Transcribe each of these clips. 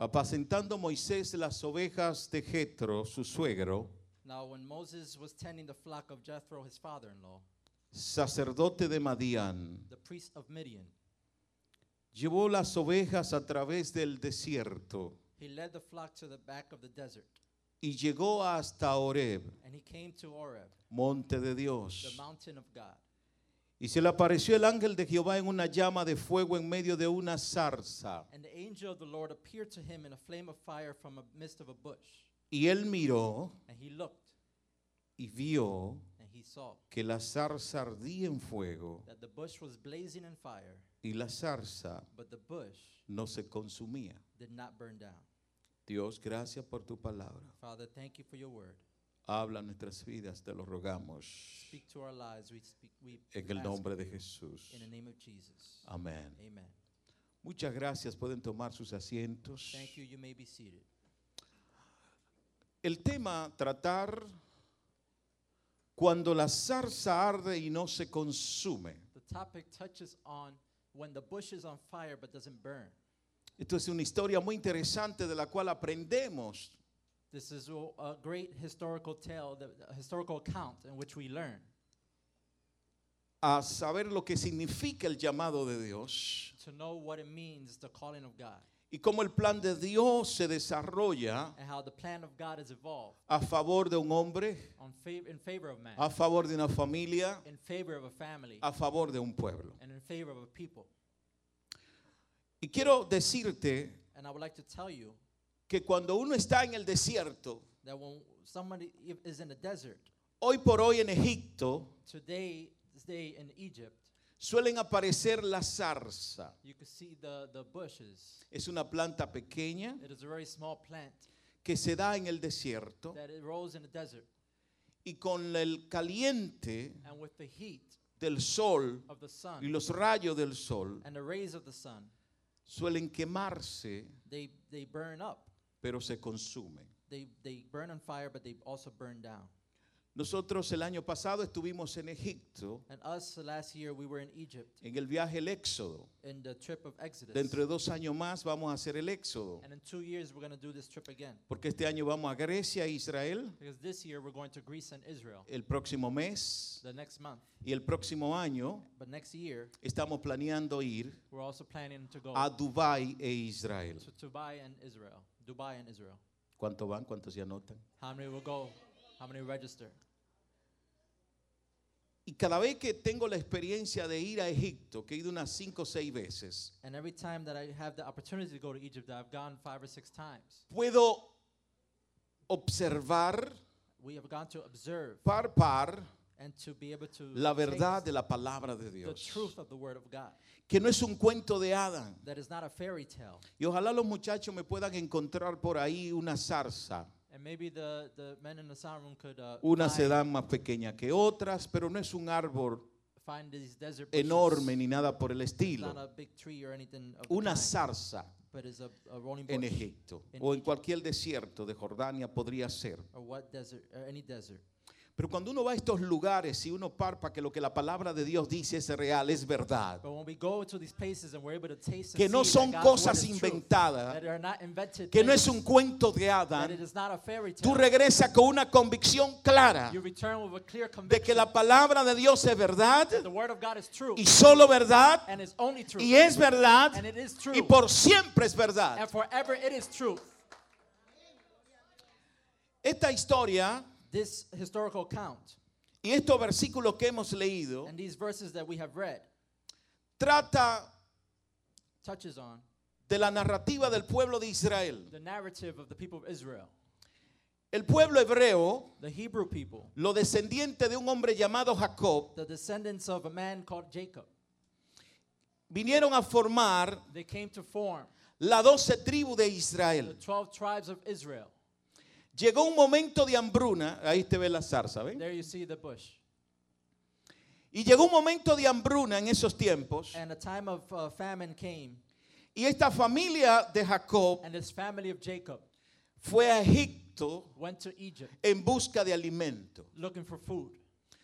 Apacentando Moisés las ovejas de Jetro, su suegro, Now, when Moses was tending the flock of Jethro, his father in law, sacerdote de Madián, the priest of Midian, llevó las ovejas a través del desierto he led the flock to the back of the desert. y llegó hasta Horeb, And he came to Oreb, monte de the Dios. mountain of God. Y se le apareció el ángel de Jehová en una llama de fuego en medio de una zarza. Y él miró And he looked, y vio and he saw que la zarza ardía en fuego that the bush was blazing in fire, y la zarza but the bush no se consumía. did not burn down. Dios, gracias por tu palabra. Father, thank you for your word. Habla nuestras vidas, te lo rogamos. Speak to our lives. We speak we En el ask nombre de Jesús. in the name of Jesus. Amén. Amen. Muchas gracias. Pueden tomar sus asientos. Thank you. You may be seated. El tema tratar cuando la zarza arde y no se consume. The topic touches on when the bush is on fire but doesn't burn. Esto es una historia muy interesante de la cual aprendemos This is a great historical tale, the- a historical account in which we learn. A saber lo que significa el llamado de Dios to know what it means, the calling of God, y cómo el plan de Dios se desarrolla and how the plan of God is evolved. a favor de un hombre, on fav- in favor of man, a favor de una familia, in favor of a family, a favor de un pueblo. and in favor of a people. Y quiero decirte And I would like to tell you que cuando uno está en el desierto, that when somebody is in the desert, hoy por hoy en Egipto, today, this day in Egypt, suelen aparecer la zarza. you can see the, the bushes. Es una planta pequeña It is a very small plant que se da en el desierto that it grows in the desert. y con el caliente And with the heat del sol of the y sun los rayos del sol and the rays of the sun, suelen quemarse, they, they burn up. Pero se consumen. They, they burn on fire, but they also burn down. Nosotros el año pasado estuvimos en Egipto And us, last year, we were in Egypt en el viaje El Éxodo. in the trip of Exodus. Dentro de dos años más vamos a hacer el Éxodo, And in two years, we're going to do this trip again. porque este año vamos a Grecia e Israel, Because this year, we're going to Greece and Israel el próximo mes the next month. y el próximo año But next year, estamos planeando ir we're also planning to go a Dubái e Israel. to Dubai and Israel. Dubai and Israel. ¿Cuántos van? ¿Cuántos se anotan? How many will go? How many register? Y cada vez que tengo la experiencia de ir a Egipto, que he ido unas cinco o seis veces, And every time that I have the opportunity to go to Egypt, I've gone five or six times. puedo observar We have gone to observe par par and to be able to la verdad de la palabra de the Dios. truth of the Word of God. Que no es un cuento de Adán. That is not a fairy tale. Y ojalá los muchachos me puedan encontrar por ahí una zarza. And maybe the, the men in the sound room could uh, Unas se find, dan más pequeñas que otras, pero no es un árbol enorme ni nada por el estilo. Una zarza but it's a, a rolling en. Egipto o en cualquier desierto de Jordania podría ser. Pero cuando uno va a estos lugares y uno parpa que lo que la palabra de Dios dice es real, es verdad. Que no son cosas inventadas, que no es un cuento de fairy Tú regresas con una convicción clara de que la palabra de Dios es verdad y solo verdad and is only true. y es verdad and it is true. y por siempre es verdad. Esta historia This historical account y estos versículos que hemos leído and these verses that we have read trata touches on de la narrativa del pueblo de Israel. the narrative of the people of Israel. El pueblo hebreo, The Hebrew people, lo descendiente de un hombre llamado Jacob, the descendants of a man called Jacob, vinieron a formar they came to form la doce tribu de the Israel. 12 tribes of Israel. Llegó un momento de hambruna, ahí te ve la zarza, ¿ven? There you see the bush. Y llegó un momento de hambruna en esos tiempos And a time of uh, famine came, y esta familia de Jacob and this family of Jacob fue a Egipto went to Egypt en busca de alimento. looking for food.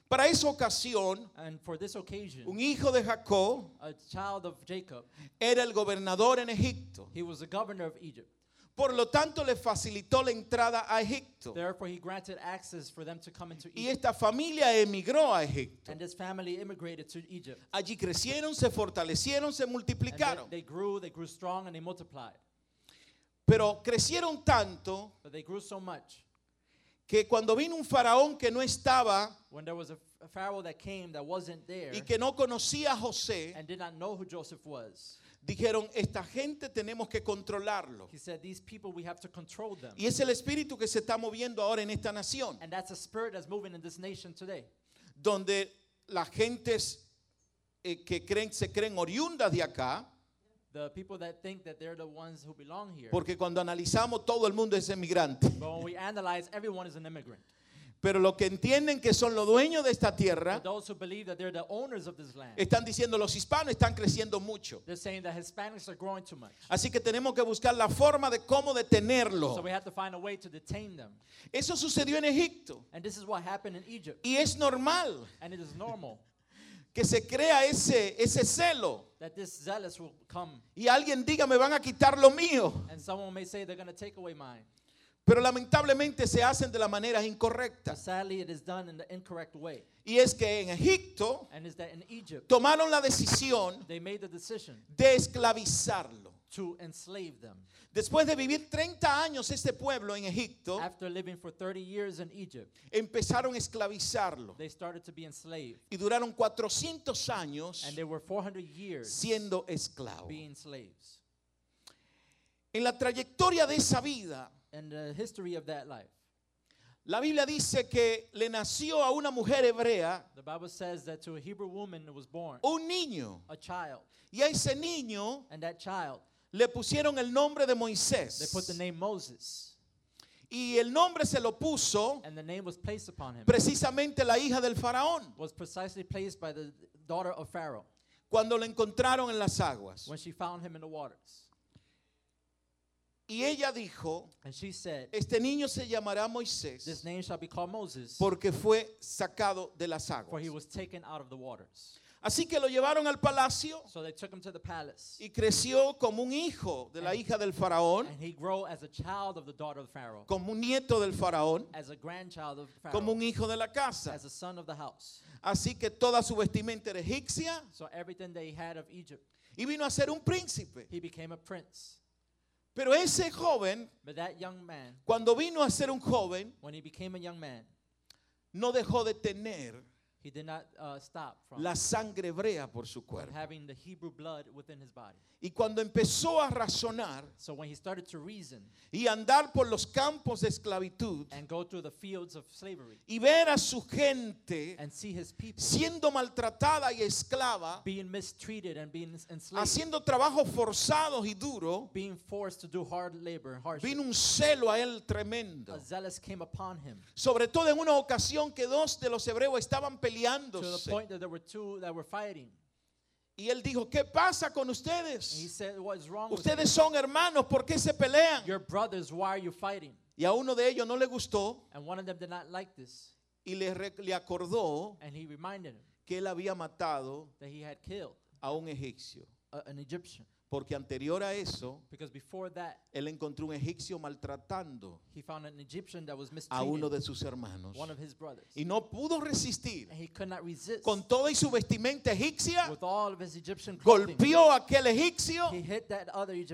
Para esa ocasión, And for this occasion, un hijo de Jacob a child of Jacob, era el gobernador en Egipto. he was the governor of Egypt. Por lo tanto, le facilitó la entrada a Egipto. Therefore, he granted access for them to come into Y Egypt. esta familia emigró a Egipto. And this family immigrated to Egypt. Allí crecieron, se fortalecieron, se And they, multiplicaron. they grew, they grew strong, and they multiplied. Pero crecieron tanto But they grew so much. Que cuando vino un faraón que no estaba When there was a, a pharaoh that came that wasn't there y que no conocía a José, and did not know who Joseph was, dijeron, esta gente tenemos que controlarlo. he said, These people, we have to control them. Y es el espíritu que se está moviendo ahora en esta nación, And that's a spirit that's moving in this nation today. donde las gentes eh, que creen, se creen oriundas de acá, The people that think that they're the ones who belong here. porque cuando analizamos todo el mundo es emigrante. But when we analyze, everyone is an immigrant. Pero los que entienden que son los dueños de esta tierra, están diciendo los hispanos están creciendo mucho. they're saying that Hispanics are growing too much. Así que tenemos que buscar la forma de cómo detenerlo. So we have to find a way to detain them. Eso sucedió en Egipto. And this is what happened in Egypt. Y es normal que se crea ese, ese celo. that this zealous will come. Y alguien diga, me van a quitar lo mío. And someone may say they're going to take away mine. Pero lamentablemente se hacen de las maneras But incorrectas. sadly, it is done in the incorrect way. Y es que en Egipto And is that in Egypt, tomaron la decisión they made the decision de esclavizarlo. To enslave them. Después de vivir 30 años este pueblo en Egipto, After living for 30 years in Egypt, empezaron a esclavizarlo. they started to be enslaved. Y duraron 400 años And they were 400 years siendo esclavos. being slaves. En la trayectoria de esa vida, And the history of that life, la Biblia dice que le nació a una mujer hebrea the Bible says that to a Hebrew woman was born un niño. a child. Y a ese niño And that child, le pusieron el nombre de they Moisés. put the name Moses. Y el nombre se lo puso And the name was placed upon him. precisamente la hija del faraón Was precisely placed by the daughter of Pharaoh cuando lo encontraron en las aguas. when she found him in the waters. Y ella dijo, And she said, este niño se llamará This Moisés name shall be called Moses, porque fue sacado de las for aguas. he was taken out of the waters. Así que lo llevaron al palacio So they took him to the palace. y creció como un hijo de la hija del faraón, And he grew as a child of the daughter of Pharaoh, como un nieto del faraón, as a grandchild of como Pharaoh, un hijo de la casa. as a son of the house. Así que toda su vestimenta era egipcia So everything they had of Egypt, y vino a ser un príncipe. he became a prince. Pero ese joven, But that young man, cuando vino a ser un joven, when he became a young man, no dejó de tener he did not uh, stop from, la sangre hebrea por su cuerpo. having the Hebrew blood within his body. Y cuando empezó a razonar So when he started to reason y andar por los campos de esclavitud and go through the fields of slavery y ver a su gente and see his people siendo maltratada y esclava, being mistreated and being enslaved, haciendo trabajos forzados y duros, being forced to do hard labor hardship, vino un celo a él tremendo. a zealous came upon him Sobre todo en una ocasión que dos de los hebreos estaban the peleándose. point that there were two that were fighting. Y él dijo, ¿qué pasa con ustedes? said, Ustedes son hermanos, ¿por qué se pelean? Your brothers, why are you fighting? Y a uno de ellos no le gustó And one of them did not like this. y le, le acordó And he reminded him que él había matado that he had killed a un egipcio. a. Porque anterior a eso, Because before that, él encontró un egipcio maltratando he found an Egyptian that was a uno de sus hermanos. Y no pudo resistir. Con toda y su vestimenta egipcia, golpeó a aquel egipcio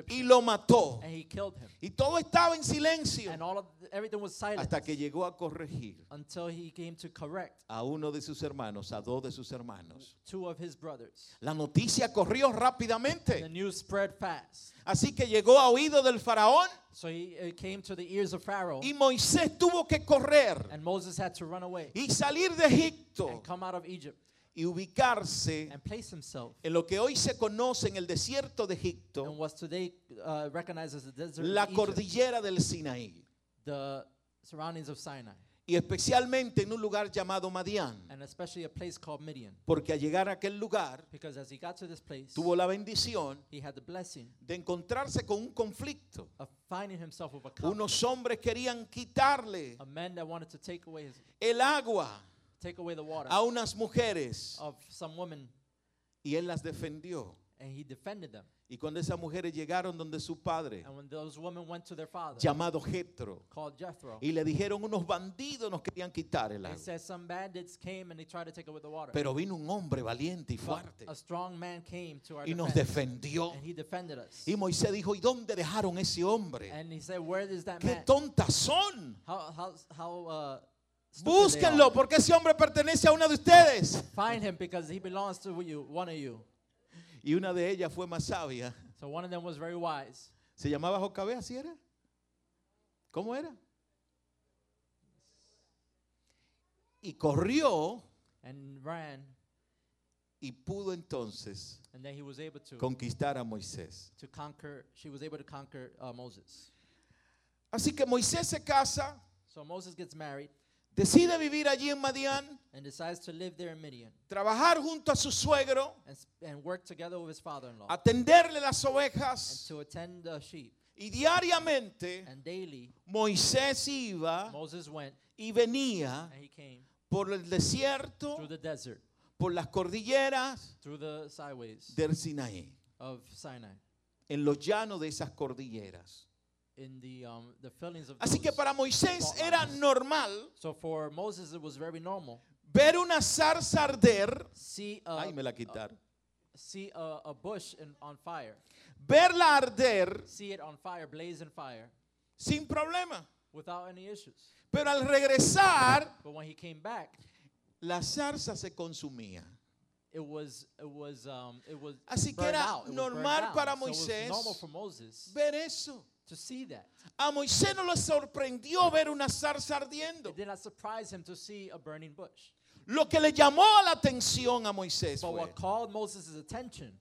y lo mató. and he killed him. Y todo estaba en silencio And all of everything was silent hasta que llegó a corregir until he came to correct a uno de sus hermanos, a dos de sus hermanos. two of his brothers. La noticia corrió rápidamente. News spread fast. Así que llegó a oído del faraón So he it came to the ears of Pharaoh, y Moisés tuvo que correr and Moses had to run away y salir de Egipto and come out of Egypt y ubicarse and place himself en lo que hoy se conoce en el desierto de in Egipto, today uh, la Egypt, cordillera del Sinaí, the surroundings of Sinai, y especialmente en un lugar llamado Madián, and especially a place called Midian. porque al llegar a aquel lugar Because as he got to this place, tuvo la bendición he had the blessing de encontrarse con un conflicto. of finding himself with a couple, Unos hombres querían quitarle a man that wanted to take away his, el agua take away the water a unas mujeres of some women, y él las defendió. and he defended them. Y cuando esas mujeres llegaron donde su padre, father, llamado called Jethro, y le dijeron unos bandidos nos querían quitar el agua. Pero vino un hombre valiente y fuerte a strong man came to our y nos defendió. Y Moisés dijo, ¿y dónde dejaron ese hombre? Said, "Where is that ¡Qué tontas son! How how how uh, Búsquenlo porque ese hombre pertenece a una de ustedes. Find him because he belongs to you, one of you." Y una de ellas fue más sabia. So one of them was very wise. ¿Se llamaba Jocabe? ¿Así era? ¿Cómo era? Y corrió and ran, y pudo entonces and then he was able to conquistar a Moisés. to conquer. She was able to conquer uh, Moses. Así que Moisés se casa, So Moses gets married decide vivir allí en Madián, and decides to live there in Midian trabajar junto a su suegro, and, and work together with his father-in-law atenderle las and ovejas. to attend the sheep. Y diariamente And daily Moisés iba Moses went y venía and he came por el desierto, through the desert, por las cordilleras through the sideways del Sinaí, of Sinai, en los llanos de esas cordilleras. Así que para Moisés era normal So for Moses, it was very normal. ver una zarza arder. See a, Ay, me la quitaron. see a, a bush in, on fire. Verla arder See it on fire, blaze in fire, sin problema. without any issues. Pero al regresar, But when he came back, la zarza se consumía. it was it was um it was Así que era out. It was burned normal para So it was Moisés normal for Moses Ver eso. To see that. A Moisés no le sorprendió ver una zarza ardiendo. It did not surprise him to see a burning bush. Lo que le llamó la atención a Moisés But fue what called Moses' attention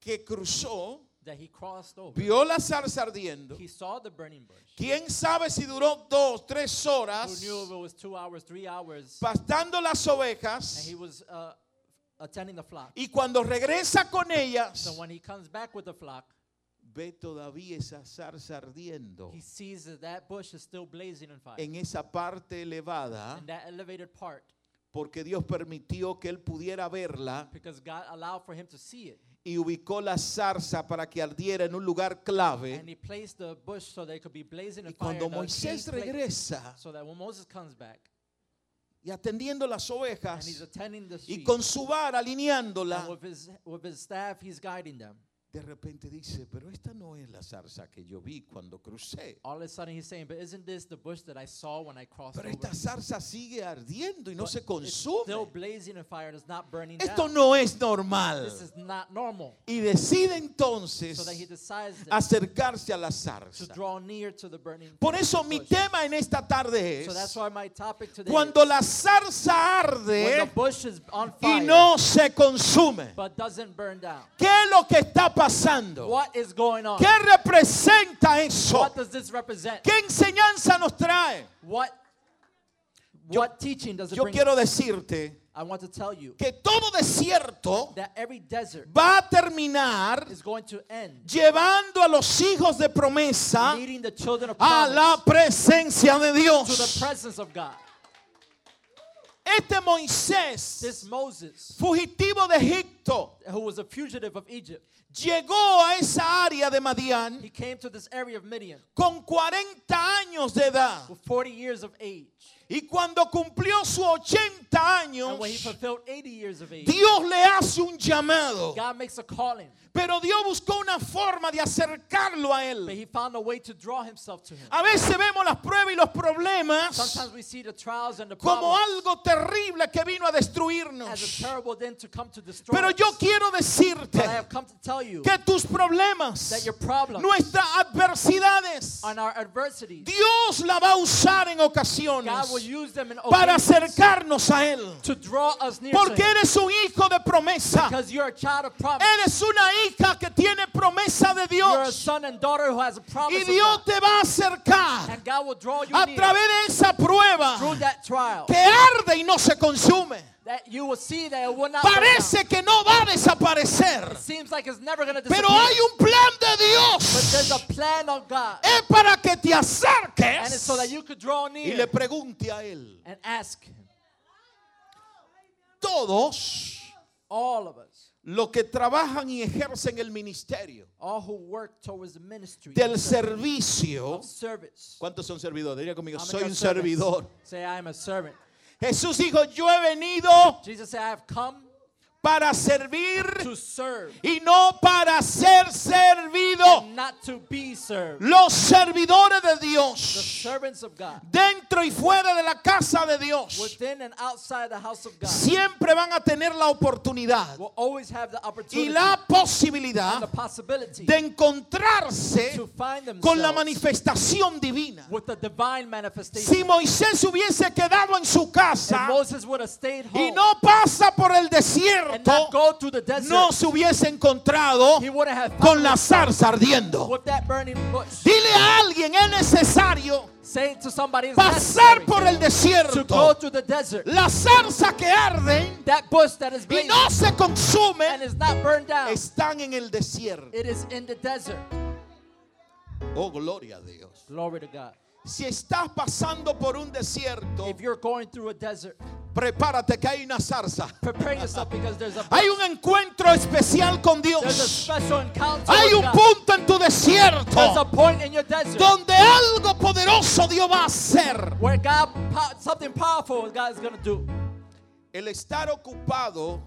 que cruzó, that he crossed over, vio la zarza ardiendo. he saw the burning bush. ¿Quién sabe si duró dos, tres Who horas knew if it was two hours, three hours, pastando las and ovejas? he was uh, attending the flock. Y cuando regresa con ellas, So when he comes back with the flock, ve todavía esa zarza ardiendo he sees that that bush is still blazing in fire. en esa parte elevada, In that elevated part, porque Dios permitió que él pudiera verla because God allowed for him to see it. y ubicó la zarza para que ardiera en un lugar clave. And he placed the bush so that it could be blazing in Y fire. cuando Moisés regresa So that when Moses comes back y atendiendo las and he's ovejas attending the y sheep, con su vara and alineándola, with his, with his staff, he's guiding them. De repente dice, pero esta no es la zarza que yo vi cuando crucé. All of a sudden he's saying, but isn't this the bush that I saw when I crossed Pero over? esta zarza sigue ardiendo y no But se It's still consume. blazing in fire. It's not burning Esto down. no es normal. This is not normal. Y decide So entonces that he decides that acercarse a la to zarza. draw near to the burning Por eso mi bush. tema en esta tarde So that's es why my topic today cuando is la zarza when the arde bush is on y fire no se consume. but doesn't burn down. ¿Qué es lo que está pasando? What is going on? ¿Qué representa eso? What does this represent? ¿Qué enseñanza nos trae? What Yo- what teaching does it Yo bring? quiero decirte I want to tell you que todo desierto that every desert va a terminar is going to end llevando a los hijos de promesa leading the children of a la presencia de to the Dios. presence of God. Este Moisés, This Moses, fugitivo de Egipto, who was a fugitive of Egypt, llegó a esa área de Madián he came to this area of Midian con 40 años de edad. with 40 years of age. Y cuando cumplió sus 80 años, And when he fulfilled 80 years of age, Dios le hace un llamado. God makes a calling, Pero Dios buscó una forma de acercarlo a but Él. he found a way to draw himself to him. A veces vemos las pruebas y los problemas Sometimes we see the trials and the como problems algo terrible que vino a as a destruirnos. terrible thing to come to destroy Pero us. yo quiero But I decirte have come to tell you que tus problemas, that your problems nuestras adversidades, and our adversity, Dios la va a usar en ocasiones para acercarnos a Él. Porque eres un hijo de promesa. Because you're a child of promise. Eres una hija que tiene promesa de Dios. son and daughter who has a Y Dios te va a acercar And God will draw you a través de esa prueba through that trial. que arde y no se consume. That you will see that it will not. Parece que no va a desaparecer. It seems like it's never going to Pero disappear. hay un plan de But there's Dios. a plan of God. Es para que te And it's acerques so that you could draw y near le pregunte a Él. and ask Him. Todos All of us los que trabajan y ejercen el ministerio all who work towards the ministry del servicio. service. ¿Cuántos son servidores? Diría conmigo, soy un servidor. Say, I am a servant. Jesús dijo, yo he venido Jesus said, I have come para servir to serve, y no para ser servido. and not to be served. Los servidores de The Dios, servants of God, dentro y fuera de la casa de Dios, within and outside the house of God, siempre van a tener la oportunidad will always have the y la and the posibilidad de encontrarse to find con la manifestación divina. with the divine manifestation. Si Moisés hubiese quedado en su casa Moses would have stayed y home no pasa por el desierto, not go to the desert, no se hubiese encontrado con la zarza ardiendo. Dile a alguien, es necesario pasar por el desierto. to the desert. La zarza que is y no se and consumen is not burned down, están en el desierto. it is in the desert. Oh, gloria a Dios. Glory to God. Si estás pasando por un desierto, Prepárate que hay una zarza. prepare yourself because there's a Hay un encuentro especial con Dios. Hay un punto en tu desierto point in your desert donde algo poderoso Dios va a hacer. where God, po- something powerful God is going to do. El estar ocupado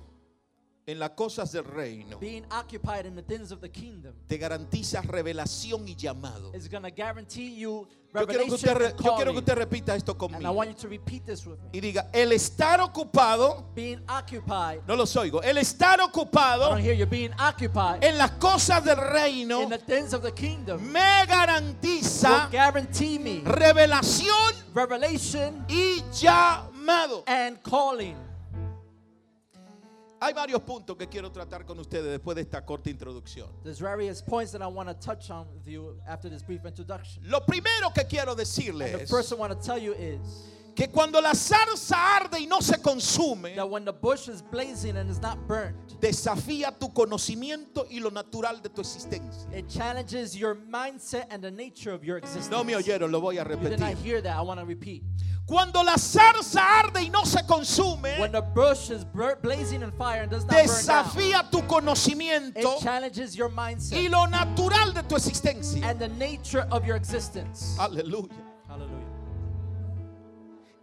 en las cosas del reino Being occupied in the things of the kingdom te garantiza revelación y llamado. is going to guarantee you Yo quiero, que usted, re- yo quiero que usted repita esto And I conmigo. want you to repeat this with me. Y diga, el estar ocupado, Being occupied. no los oigo, el estar I ocupado don't hear you. Being occupied en las cosas del reino in the things of the kingdom me will garantiza guarantee me revelación revelation y llamado. and calling. Hay varios puntos que quiero tratar con ustedes después de esta corta introducción. There's various points that I want to touch on with you after this brief introduction. Lo primero que quiero And the decirles first I want to tell you is que cuando la zarza arde y no se consume, that when the bush is blazing and is not burnt, desafía tu conocimiento y lo natural de tu existencia. it challenges your mindset and the nature of your existence. No me oyeron, lo voy a You did not repetir. hear that. I want to repeat. Cuando la zarza arde y no se consume, When the bush is blazing in fire and does not burn down, desafía tu conocimiento it challenges your y mindset lo natural de tu existencia. and the nature of your existence. Aleluya. Hallelujah.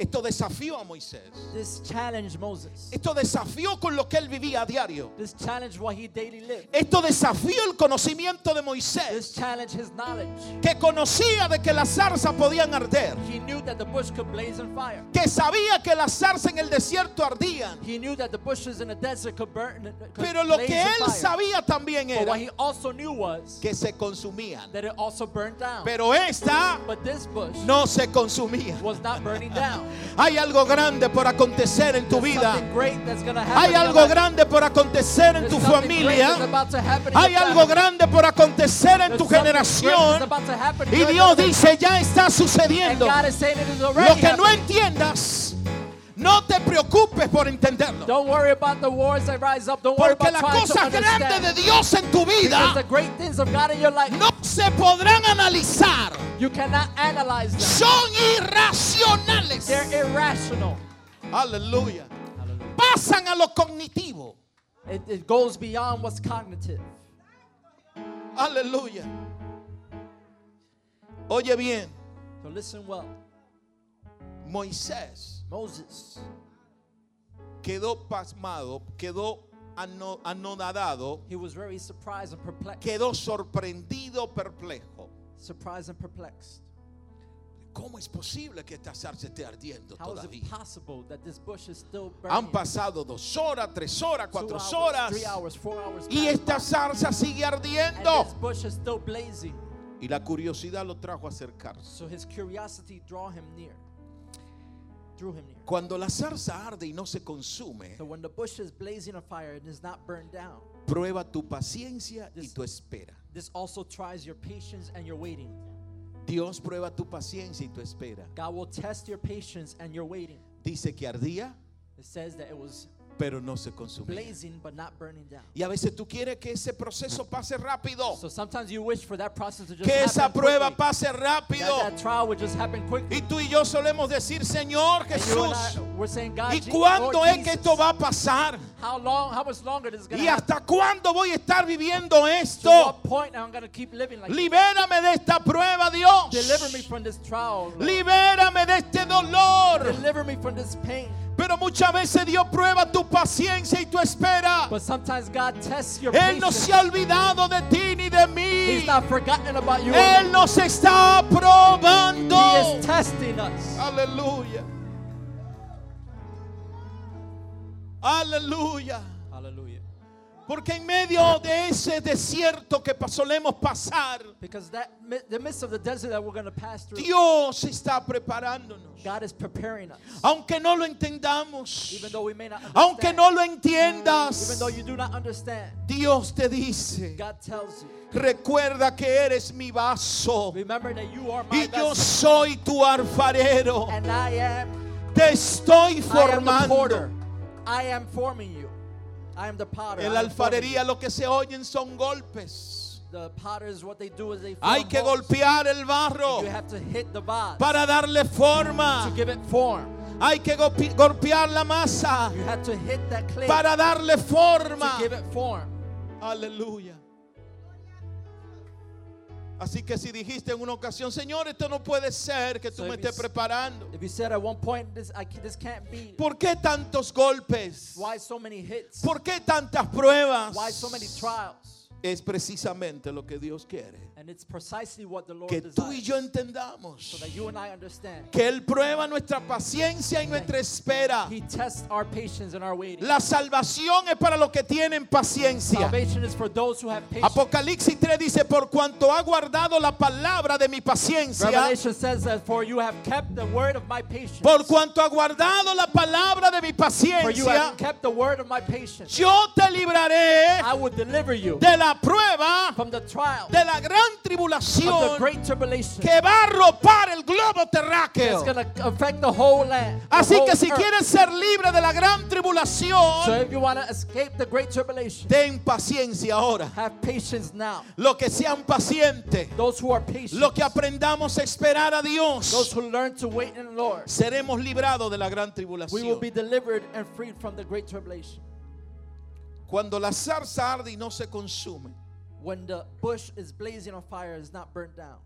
Esto desafió a Moisés. This challenged Moses. Esto desafió con lo que él vivía a diario. This challenged what he daily lived. Esto desafió el conocimiento de This Moisés, challenged his knowledge. que conocía de que las zarzas podían arder, He knew that the bush could blaze on fire. que sabía que las zarzas en el desierto ardían. He knew that the bushes in the desert could burn. Could Pero lo que él fire. sabía también But era what he also knew was que se consumían. that it also burned down. Pero esta But this bush no se consumía. was not burning down. Hay algo grande por acontecer en tu vida. Hay algo grande por acontecer en tu familia. Hay algo grande por acontecer en tu generación. Y Dios dice, ya está sucediendo. Lo que no entiendas, no te preocupes por entenderlo. Don't worry about the wars that rise up. Don't worry Porque about las cosas grandes de. Dios en tu vida the great things of God in your life, no se podrán analizar. you cannot analyze them. Son irracionales. They're irrational. Aleluya. Pasan a lo cognitivo. It, it goes beyond what's cognitive. Aleluya. Oye bien, So listen well. Moisés Moses quedó pasmado, quedó ano- anonadado, He was very surprised and perplexed. quedó sorprendido, perplejo. Surprised and perplexed. ¿Cómo es posible que esta zarza esté ardiendo How is todavía? it possible that this bush is still burning? Han pasado dos horas, tres horas, cuatro hours, horas three hours, four hours, y esta zarza sigue and ardiendo. this bush is still blazing. Y la curiosidad lo trajo a acercarse. So his curiosity draw him near, drew him near. Cuando la zarza arde y no se consume, So when the bush is blazing on fire and is not burned down, prueba tu paciencia y tu espera. this also tries your patience and your waiting. Dios prueba tu paciencia y tu espera. God will test your patience and your waiting. Dice que ardía, It says that it was pero no se consumía. blazing but not burning down. Y a veces tú quieres que ese proceso pase rápido, So sometimes you wish for that process to just que esa prueba quickly. pase rápido. That, that trial would just happen quickly. Y tú y yo solemos decir, Señor Jesús, I we're saying, God, ¿Y cuándo es que esto va a pasar? how long, how much longer this is ¿Y happen? hasta cuándo voy a estar viviendo To esto? what point keep living like? Libérame de esta prueba, Dios. Deliver me from this trial. Libérame de este dolor. Deliver me from this pain. Pero muchas veces Dios prueba tu paciencia y tu espera. But sometimes God tests your Él no se ha olvidado de ti ni de He's mí. not forgotten about you. Él nos está probando. He is testing us. Aleluya. Aleluya. Hallelujah. Porque en medio de ese desierto que solemos pasar, Because that mi- the midst of the desert that we're going to pass through, Dios está preparándonos. God is preparing us. Aunque no lo entendamos, Even though we may not aunque understand. no lo Even entiendas, though you do not understand. Dios te dice, God tells you. recuerda que eres mi vaso Remember that you are my y yo soy tu alfarero. And I am, Te estoy I am the formando. I am forming you. I am the potter. En la alfarería lo que se oyen son golpes. The potters, what they do is they Hay que golpear el barro You have to hit the vase para darle forma. to give it form. Hay que golpe- golpear la masa You have to hit that clay para darle to forma. give it form. Aleluya. Así que si dijiste en una ocasión, Señor, esto no puede ser que tú So me estés preparando. ¿Por qué tantos golpes? Why so many hits? ¿Por qué tantas pruebas? Why so many trials? Es precisamente lo que Dios quiere. And it's precisely what the Lord Que tú y yo entendamos So that you and I understand. que Él prueba nuestra paciencia y nuestra espera. He tests our patience and our waiting. La salvación es para los que tienen paciencia. Salvation is for those who have patience. Apocalipsis 3 dice, por cuanto ha guardado la palabra de mi paciencia, says that for you have kept the word of my patience. por cuanto ha guardado la palabra de mi For you paciencia, have kept the word of my patience. yo te libraré I will deliver you de la prueba, from the trial de la gran the tribulación que va a arropar el globo terráqueo. the whole land. the Así whole que si earth. quieres ser libre de la gran So tribulación, if you escape the great tribulation, ten paciencia ahora. have patience now. Lo que sean pacientes, Those who are patient, lo que aprendamos a esperar a those Dios, who learn to wait in the Lord, seremos librados de la gran we will tribulación. be delivered and freed from the great tribulation. Cuando la zarza arde y no se consume, When the bush is blazing on fire, it's not burnt down.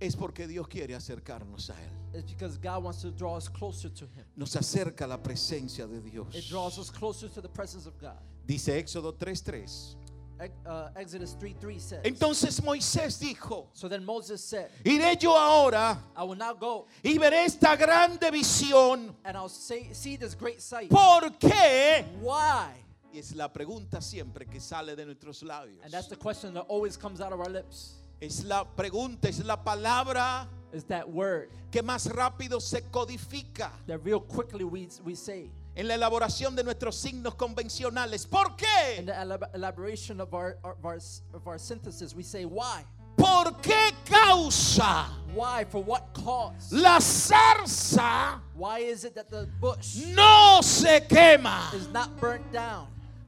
es porque Dios quiere acercarnos a Él. It's because God wants to draw us closer to Him. Nos acerca a la presencia de It Dios. draws us closer to the presence of God. Dice Éxodo 3:3. Ex- uh, Exodus 3 3 says. Entonces Moisés dijo, So then Moses said, iré yo ahora I will now go y veré esta grande visión. and I'll say, see this great sight. ¿Por qué? Why? Y es la pregunta siempre que sale de nuestros labios. And that's the question that always comes out of our lips. Es la pregunta, es la palabra that word que más rápido se codifica that real quickly we, we say. en la elaboración de nuestros signos convencionales. ¿Por qué? In the elab- elaboration of our, of, our, of our synthesis, we say, why? ¿Por qué causa Why? For what cause? la zarza Why is it that the bush no se quema? is not burnt down?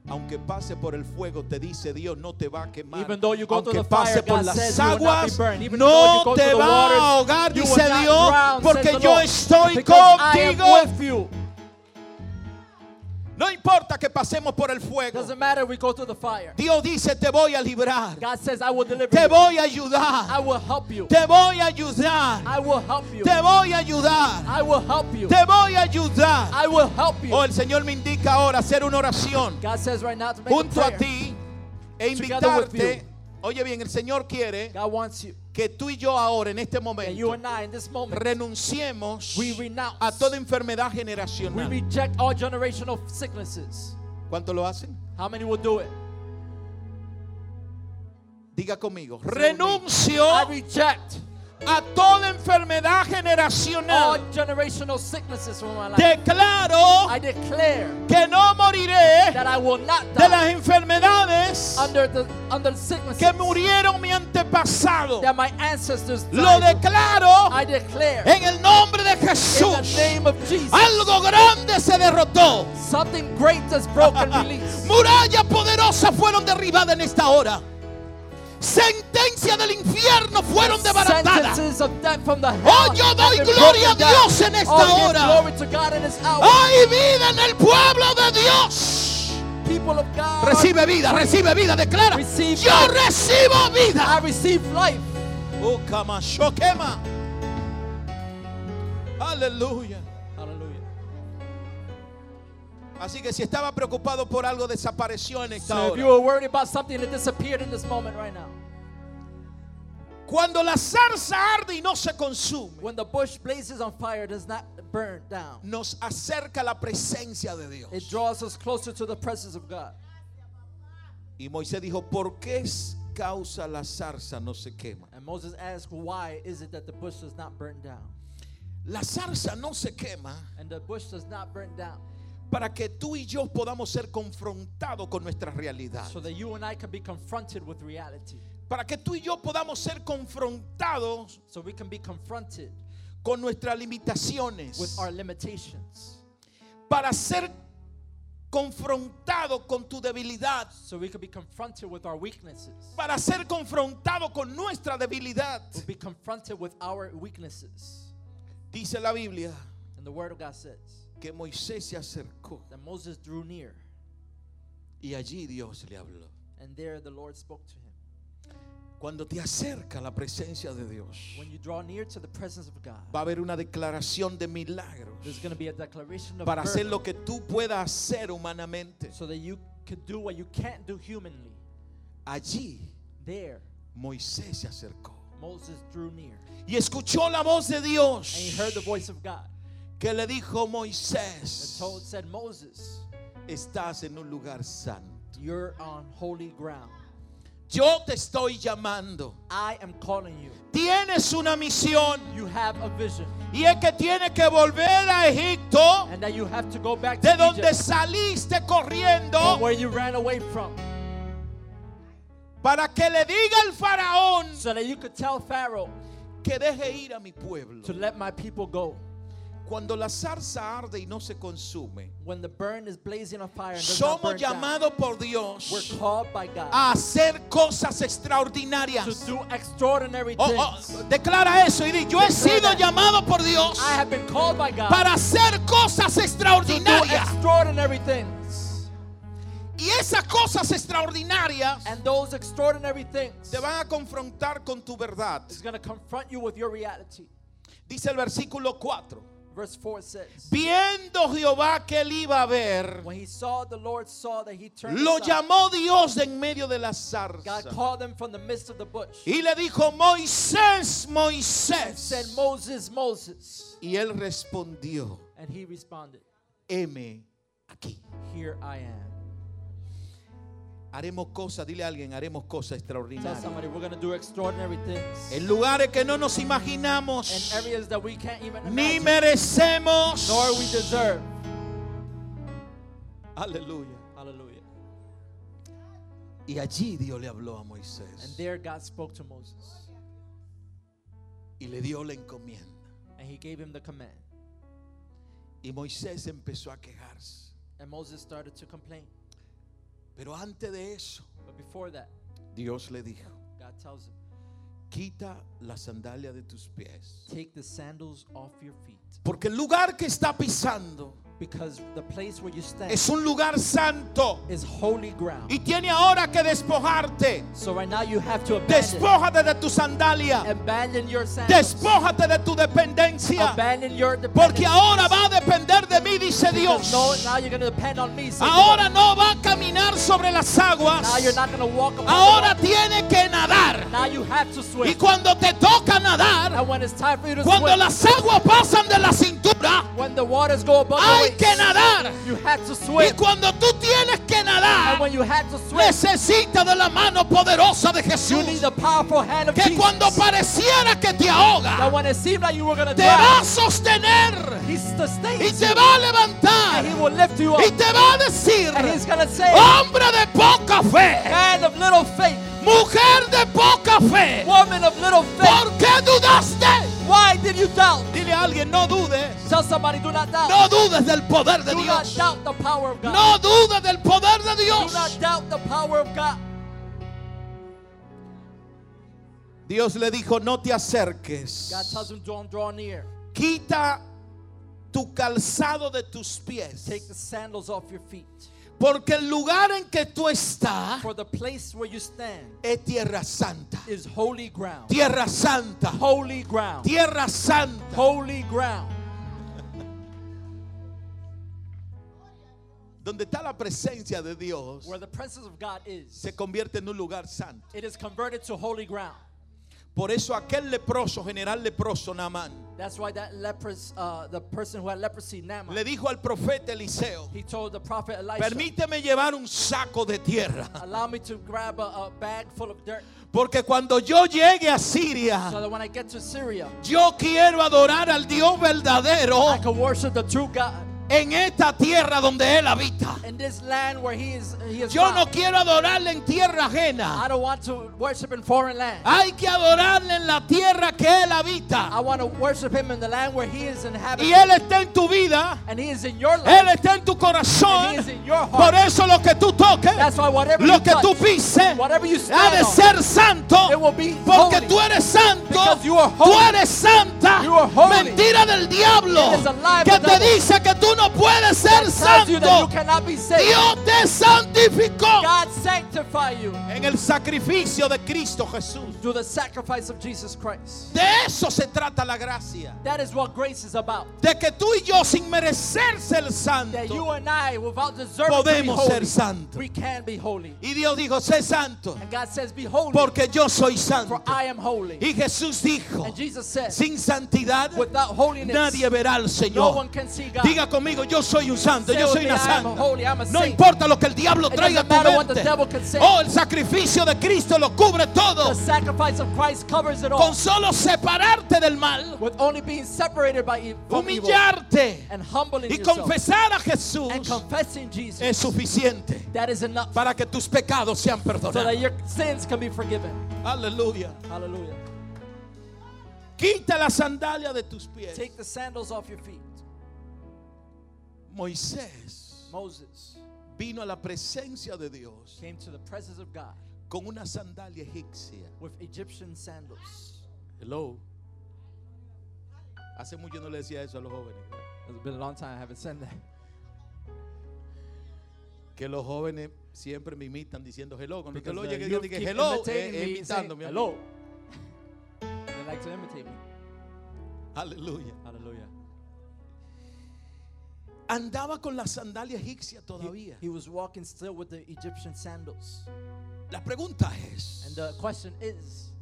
Aunque pase por el fuego, te dice Dios, no te va a quemar. Aunque fire, pase por God las aguas, no te va a ahogar, dice Dios, drown, porque yo estoy contigo. No importa que pasemos por el fuego. Doesn't matter we go through the fire. Dios dice, te voy a librar. God says, I will deliver Te you. voy a ayudar. I will help you. Te voy a ayudar. I will help you. Te voy a ayudar. I will help you. Te voy a ayudar. I will help you. Oh, el Señor me indica ahora hacer una oración God says right now to make a junto a prayer. ti e invitarte. Oye bien, el Señor quiere God wants you. Que tú y yo ahora en este momento moment, renunciemos we renounce. a toda enfermedad we generacional. reject all generational sicknesses. ¿Cuánto lo hacen? How many will do it? Diga conmigo. Renuncio I reject a toda enfermedad generacional. generational sicknesses from my life. Declaro I declare que no moriré that I will not de die las enfermedades under the under the que murieron mi antepasado. that my ancestors Lo died. declaro I declare en el nombre de in the Jesús. name of Jesus, Algo grande se derrotó. something great is broken. Murallas poderosas fueron derribadas en esta hora. Sentencia del infierno fueron desbaratadas. Oh, yo doy gloria a. Dios en esta Oh, hora. Hay vida en el pueblo de Dios. People of God. Recibe vida, recibe vida, declara. Receive Yo life. recibo vida. Oh. Aleluya. Así que si estaba preocupado por algo, desapareció en esta So if you hora. were worried about something that disappeared in this moment right now, Cuando la zarza arde y no se consume, when the bush blazes on fire, does not burn down. nos acerca la presencia de Dios. It draws us closer to the presence of God. Y Moisés dijo, ¿por qué es causa la zarza no se quema? And Moses asked, Why is it that the bush does not burn down? La zarza no se quema And the bush does not burn down. Para que tú y yo podamos ser confrontados con nuestra realidad. So that you and I can be confronted with reality. Para que tú y yo podamos ser confrontados So we can be confronted con nuestras limitaciones. with our limitations. Para ser confrontado con tu debilidad. So we can be confronted with our weaknesses. Para ser confrontado con nuestra debilidad. We'll be confronted with our weaknesses. Dice la Biblia And the Word of God says que Moisés se acercó that Moses drew near, y allí Dios le habló. and there the Lord spoke to him. Cuando te acerca la presencia de Dios, When you draw near to the presence of God, va a haber una declaración de milagros there's going to be a declaration of para hacer lo que tú puedas hacer humanamente. so that you could do what you can't do humanly. Allí There, Moisés se acercó Moses drew near, y escuchó la voz de and he Dios heard the voice of God. Que le dijo, The Moisés, told said, Moses, estás en un lugar santo. you're on holy ground. Yo te estoy llamando. I am calling you. Tienes una misión You have a vision, y es que tienes que volver a Egipto and that you have to go back de to donde Egypt, saliste from corriendo where you ran away from, para que le diga al faraón so that you could tell Pharaoh que deje ir a mi pueblo. to let my people go. Cuando la zarza arde y no se consume, When the burn is blazing on fire and does not somos burn down, llamados por Dios we're called by God a hacer cosas to extraordinarias. do extraordinary Oh, things. oh, declara eso y di, yo he sido llamado por Dios I have been called by God para hacer cosas to do extraordinarias. extraordinary things. Y esas cosas extraordinarias And those extraordinary things te van a confrontar con tu verdad. is going to confront you with your reality. Dice el versículo 4. Verse 4 says, Viendo Jehová que él iba a ver, When he saw, the Lord saw that he turned lo llamó Dios en medio de la God zarza. called him from the midst of the bush. Y le dijo, Moisés, Moisés. said, Moses, Moses. Y él respondió, And he responded, heme aquí. Here I am. Haremos cosas, dile a alguien, haremos cosas Tell extraordinarias. somebody we're going to do extraordinary things En lugares que no nos in imaginamos, areas that we can't even ni imagine, merecemos. nor we deserve. Aleluya. Hallelujah. Y allí Dios le habló a And Moisés there God spoke to Moses. y le dio la encomienda. And he gave him the command. Y Moisés empezó a quejarse. And Moses started to complain. Pero antes de eso, that, Dios le dijo, God tells him, quita la sandalia de tus pies. Take the sandals off your feet. Porque el lugar que está pisando Because the place where you stand es un lugar santo. is holy ground. Y tiene ahora que despojarte. So right now you have to Despójate de tu sandalia. abandon your sandals. Despójate de tu dependencia. Abandon your Porque ahora depender de mí, dice Dios. Ahora no va a caminar sobre las aguas. Ahora tiene que nadar. Y cuando te toca nadar, cuando las aguas pasan de la cintura, hay que nadar. Y cuando tú tienes que nadar, necesitas de la mano poderosa de Jesús. Que cuando pareciera que te ahoga, te va a sostener y te va a And He levantar will lift you y te va a decir, And He's going to say, hombre de poca fe, mujer de poca fe, woman of little faith, ¿por qué dudaste? why did you doubt? Dile a alguien, no dudes, Tell somebody, do not doubt. no dudes del poder de do not Dios, doubt the power of God. no dudes del poder de Do Dios. not doubt the power of God. Dios le dijo, no te God acerques. tells him, don't draw near. Quita tu calzado de tus pies. Take the sandals off your feet. Porque el lugar en que tú estás For the place where you stand es tierra santa. is holy ground. Tierra santa. Holy ground. Tierra santa. Holy ground. Donde está la presencia de Dios, Where the presence of God is, se convierte en un lugar santo. it is converted to holy ground. Por eso aquel leproso, general leproso Naamán, That's why that leprous, uh, the person who had leprosy, Naaman, le dijo al profeta Eliseo, he told the prophet Elisha, permíteme llevar un saco de tierra. allow me to grab a, a bag full of dirt Porque cuando yo llegue a so Siria, that when I get to Syria, yo quiero adorar al Dios verdadero I can worship the true God en esta tierra donde Él habita. in this land where He is. He is Yo no quiero adorarle en tierra I ajena. don't want to worship in foreign land. Hay que adorarle en la tierra que Él I habita. want to worship Him in the land where He is inhabited, Y Él está en tu vida. and He is in your Él está en tu and He corazón. is in your Por eso lo que tú toques, That's why whatever lo you que tú pises, whatever you ha de ser santo. it will be Porque holy. tú eres santo. Because you are Tú eres santa. Mentira del diablo. Que te dice que tú no puedes ser santo. Dios te santificó. En el sacrificio de Cristo Jesús. through the sacrifice of Jesus Christ. De eso se trata la gracia. That is what grace is about. De que tú y yo sin merecer ser That you santo, and I, without deserving to be podemos ser santos. we can be holy. Y Dios dijo, sé santo, And God says, Be holy, porque yo soy for santo. I am holy. Y Jesús dijo, And Jesus said, sin santidad Holiness, nadie verá al Señor. Diga conmigo, yo soy un santo, yo soy una santa. No importa lo que el diablo traiga a tu mente. Oh, el sacrificio de Cristo lo cubre todo. The sacrifice of Christ covers it all. Con solo separarte del mal, With only being separated by e- humillarte and humbling y confesar a Jesús es suficiente that is enough para que tus pecados sean so that perdonados. your sins can be forgiven. Aleluya. Quita la sandalia de tus pies. Take the sandals off your feet. Moisés Moses vino a la presencia de Dios came to the presence of God con una sandalia egipcia. with Egyptian sandals. Hello. Hace mucho no le decía eso a los jóvenes. It's been a long time I haven't said that. Que los jóvenes siempre me imitan diciendo hello. Cuando Because lo youth diga keep hello, imitating eh, me saying, imitándome. a mí. hello. Like to imitate me. Aleluya. Hallelujah. Andaba con la sandalia egipcia He, todavía. he was walking still with the Egyptian sandals. La pregunta es, And the question is,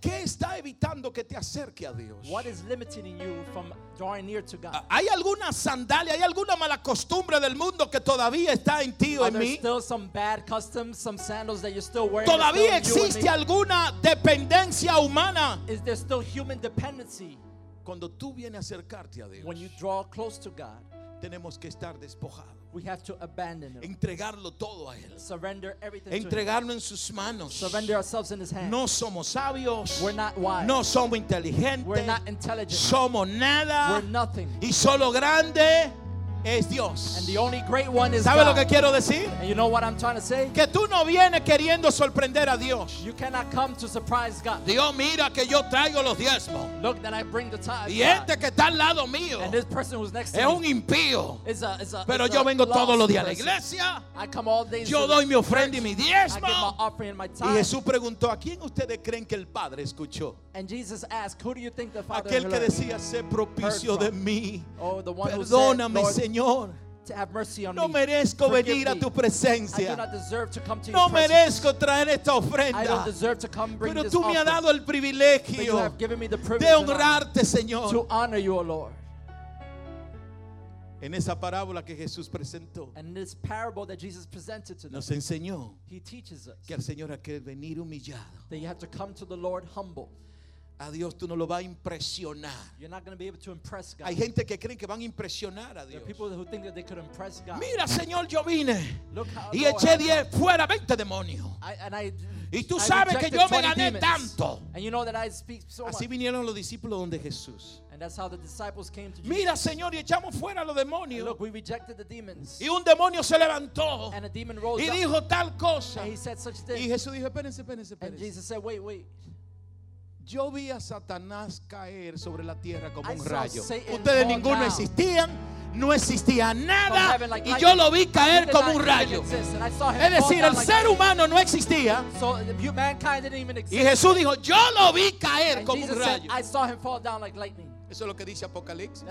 ¿qué, está evitando que te acerque a Dios? what is limiting you from drawing near to God? ¿Hay alguna sandalia, hay alguna mala costumbre del mundo que todavía está en ti o en mí? still some bad customs, some sandals that you're still wearing? that's ¿Todavía existe alguna dependencia humana? Is there still human dependency Cuando tú vienes a acercarte a Dios, when you draw close to God? tenemos que estar despojados, We have to abandon it, entregarlo todo a Él, surrender everything to Him, entregarlo en sus manos. surrender ourselves in His hands. No somos sabios, We're not wise. no somos We're inteligentes, not intelligent. somos nada We're nothing. y solo grande es Dios. And the only great one is ¿Sabe lo que quiero decir? And you know what I'm trying to say? Que tú no vienes queriendo sorprender a Dios. You cannot come to surprise God. Dios mira que yo traigo los diezmos. Look that I bring the tithe. Y este que está al lado mío And this person who's next to es un impío. is a, is a, Pero yo vengo todos los días a la iglesia. I come all days Yo doy mi ofrenda y mi I give my diezmo. offering and my Y tithe. Jesús preguntó, ¿a quién ustedes creen que el Padre escuchó? And Jesus asked, Who do you think the Father Aquel que decía, sé propicio de mí. Oh, the one who Perdóname, said, Lord, Señor. to have mercy on No me. merezco Forgive venir a me. tu I do presencia. not deserve to come to No your merezco traer esta I don't ofrenda. deserve to come bring Pero tú me has dado el privilegio me de honrarte, Señor. to honor you, O Lord. En esa parábola que Jesús presentó, And in this parable that Jesus presented to them, nos enseñó he teaches us que al Señor hay que venir humillado. A Dios tú no lo vas a impresionar. You're not going to be able to impress God. Hay gente que creen que van a impresionar a Dios. are people who think that they could impress God. Mira, Señor, yo vine Look how y eché I- 10 fuera 20 demonios. Y tú sabes que yo me 20 gané demons. tanto. And you know that I speak so Así vinieron los discípulos donde Jesús. And that's how the disciples came to Jesus. Mira, Señor, y echamos fuera a los demonios. look, we rejected the demons. Y un demonio se levantó And a demon rose y dijo tal cosa. And he said such Y things. Jesús dijo, espérense, espérense, espérense. Yo vi a Satanás caer sobre la tierra como un rayo. Ustedes ninguno existían, no existía nada y yo lo vi caer como un rayo. Es decir, el ser humano no existía y. Jesús dijo, yo lo vi caer como un rayo. Eso es lo que dice Apocalipsis.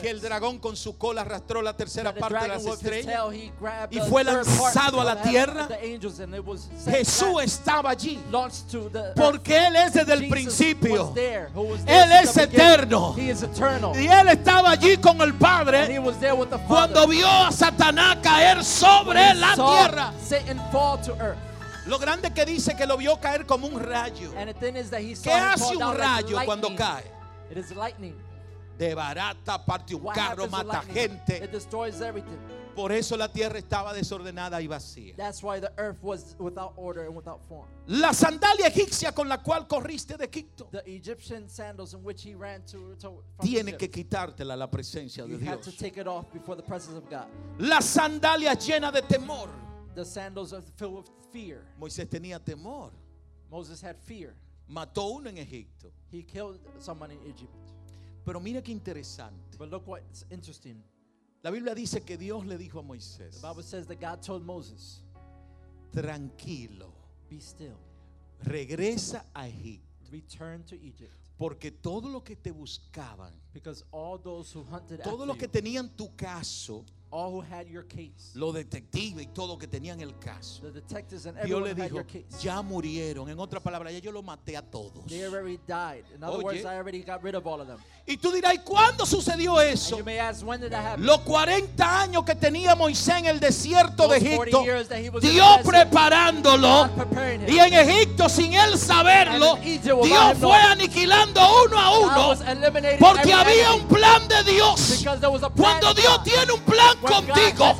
Que el dragón con su cola arrastró la tercera parte de las estrellas. y fue lanzado a la tierra. Jesús estaba allí porque Él es desde el principio. Él es eterno. He is eternal. Y Él estaba allí con el Padre was there with the cuando vio a Satanás caer sobre la tierra. Satan fall to earth. Lo grande que dice que lo vio caer como un rayo. ¿Qué hace un rayo cuando cae? It is lightning. De barata parte un What carro, happens mata lightning? gente. It destroys everything. Por eso la tierra estaba desordenada y vacía. That's why the earth was without order and without form. La sandalia egipcia con la cual corriste de Egipto The Egyptian sandals in which he ran to, to from tiene Egypt, que quitártela la presencia de you had to Dios. take it off before the presence of God. La sandalia llena de temor. The sandals are filled with fear. Moisés tenía temor. Moses had fear. Mató uno en Egipto. He killed someone in Egypt. Pero mira qué interesante. But look what's interesting. La Biblia dice que Dios le dijo a Moisés, The Bible says that God told Moses, tranquilo, Be still, regresa a Egipto, return to Egypt. porque todo lo que te buscaban, Because all those who hunted todo after lo que tenían tu caso, all who had your case, los detectives y todo que tenían el caso, the detectives and Dios le dijo, your case, ya murieron. En otra palabra, ya yo lo maté a todos. they already died. In other Oye. words, I already got rid of all of them. Y tú dirás, ¿y cuándo sucedió And eso? you may ask, when did that happen? Los 40 años que tenía Moisés en el desierto de Those 40 Egipto, years that he was in the Dios preparándolo. Y en Egipto, sin él saberlo, Egypt, Dios fue knowing. aniquilando uno a uno. Porque había enemy un plan de Dios. Cuando Dios tiene un plan contigo,